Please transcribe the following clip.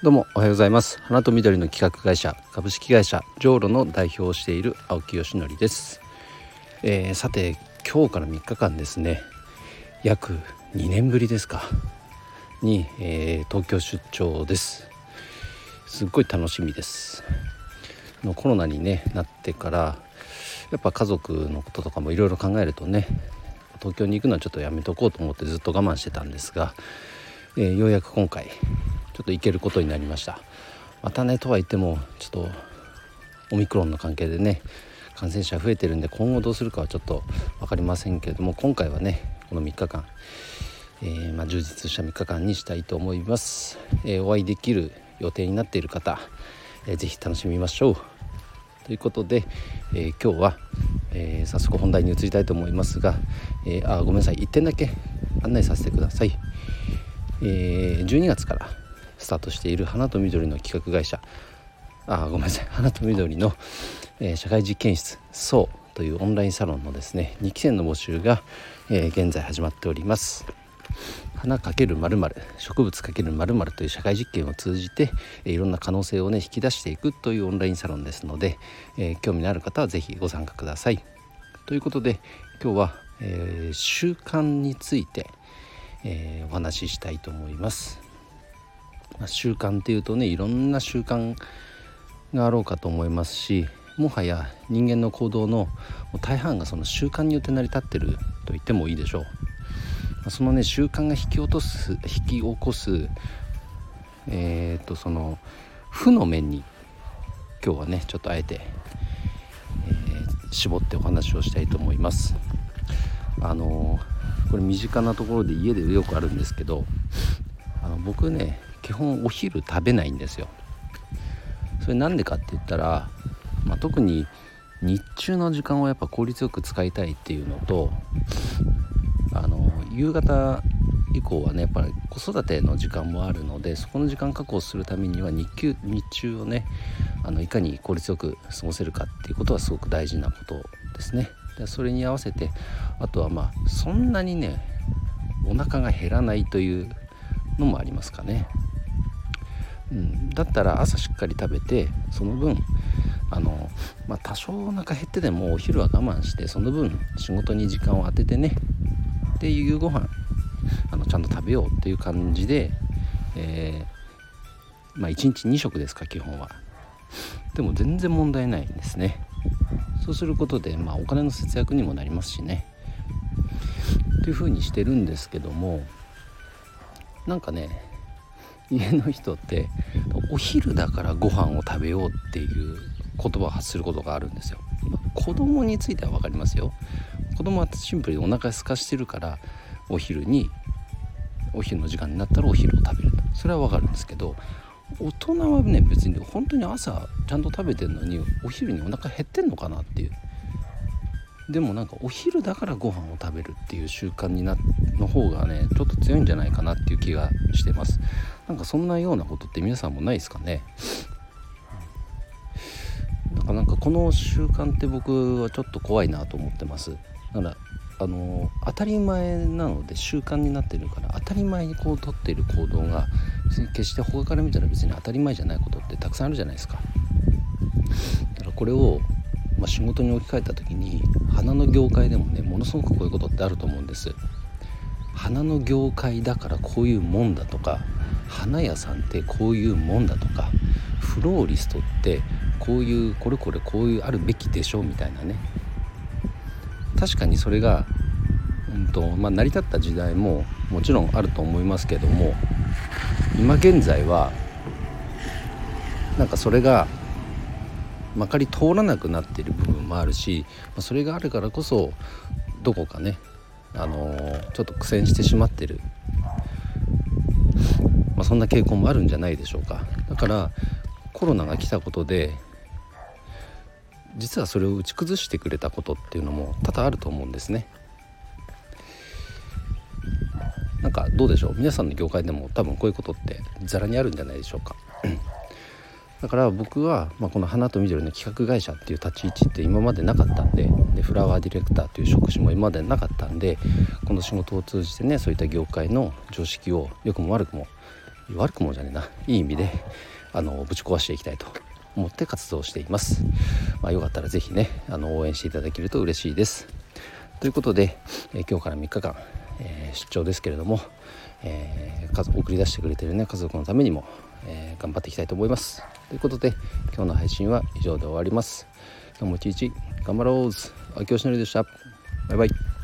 どうもおはようございます。花と緑の企画会社株式会社ジョーロの代表をしている青木よしのりです、えー、さて今日から3日間ですね。約2年ぶりですか。に、えー、東京出張です。すっごい楽しみです。のコロナに、ね、なってからやっぱ家族のこととかもいろいろ考えるとね東京に行くのはちょっとやめとこうと思ってずっと我慢してたんですが、えー、ようやく今回ちょっと行けることになりました。またねとは言ってもちょっとオミクロンの関係でね感染者増えてるんで今後どうするかはちょっと分かりませんけれども今回はねこの3日間、えー、まあ、充実した3日間にしたいと思います、えー、お会いできる予定になっている方、えー、ぜ楽しみましょう。ということで、え今日は、え早速本題に移りたいと思いますが、えあごめんなさい。1点だけ案内させてください、え12月からスタートしている花と緑の企画会社。あごめんなさい。花と緑の、えー、社会実験室そうというオンラインサロンのですね2期生の募集が、えー、現在始まっております。花かけるまる植物かけるまるという社会実験を通じて、えー、いろんな可能性をね引き出していくというオンラインサロンですので、え、興味のある方は是非ご参加ください。ということで今日は、え、習慣について、えお話ししたいと思いますまあ、習慣っていうとねいろんな習慣があろうかと思いますしもはや人間の行動の大半がその習慣によって成り立ってると言ってもいいでしょう。そのね習慣が引き落とす引き起こすえー、とその負の面に今日はねちょっとあえて、えー、絞ってお話をしたいと思います。あのこれ身近なところで家でよくあるんですけどあの僕ね基本お昼食べないんですよそれなんでかって言ったら、まあ、特に日中の時間をやっぱ効率よく使いたいっていうのとあの夕方以降はねやっぱり子育ての時間もあるのでそこの時間確保するためには日給日中をねあのいかに効率よく過ごせるかっていうことはすごく大事なことですね。でそれに合わせてあとはまあそんなにねお腹が減らないというのもありますかね。うん、だったら朝しっかり食べてその分あの、まあ、多少お腹減ってでもお昼は我慢してその分仕事に時間を当ててねで夕ご飯あのちゃんと食べようっていう感じで、えー、まあ、1日2食ですか基本は。でも全然問題ないんですね。そうすることで、まあ、お金の節約にもなりますしねというふうにしてるんですけどもなんかね家の人ってお昼だからご飯を食べようっていう言葉を発することがあるんですよ。ま子供については分かりますよ。子供はシンプルにお腹空かしてるからお昼にお昼の時間になったらお昼を食べるとそれは分かるんですけど大人はね別に本当に朝ちゃんと食べてるのにお昼にお腹減ってんのかなっていうでもなんかお昼だからご飯を食べるっていう習慣になの方がねちょっと強いんじゃないかなっていう気がしてます。なんかそんなようなことって皆さんもないですかね。だかなんかこの習慣って僕はちょっと怖いなと思ってます。だからあの当たり前なので習慣になってるから当たり前にこうとっている行動が別に決して他から見たら別に当たり前じゃないことってたくさんあるじゃないですか。だからこれをまあ、仕事に置き換えた時に花の業界でもねものすごくこういうことってあると思うんです。花の業界だからこういうもんだとか花屋さんってこういうもんだとかフローリストってこういうこれこれこういうあるべきでしょうみたいなね。確かにそれが、うんとまあ、成り立った時代ももちろんあると思いますけども今現在はなんかそれがまかり通らなくなってる部分もあるし、それがあるからこそどこかね、あのー、ちょっと苦戦してしまってる、まあ、そんな傾向もあるんじゃないでしょうかだからコロナが来たことで実はそれを打ち崩してくれたことっていうのも多々あると思うんですね。かどうでしょう？皆さんの業界でも多分こういうことってざらにあるんじゃないでしょうか？だから僕は、まあ、この花と緑の企画会社っていう立ち位置って今までなかったんででフラワーディレクターという職種も今までなかったんでこの仕事を通じてねそういった業界の常識を良くも悪くも悪くもじゃねえないい意味であのぶち壊していきたいと思って活動しています、まあ、よかったら是非ねあの応援していただけると嬉しいです。ということで、え今日から3日間、えー、出張ですけれども、えー、送り出してくれてるね家族のためにも、えー、頑張っていきたいと思います。ということで今日の配信は以上で終わります。今日も一日頑張ろう秋吉典でした。バイバイ。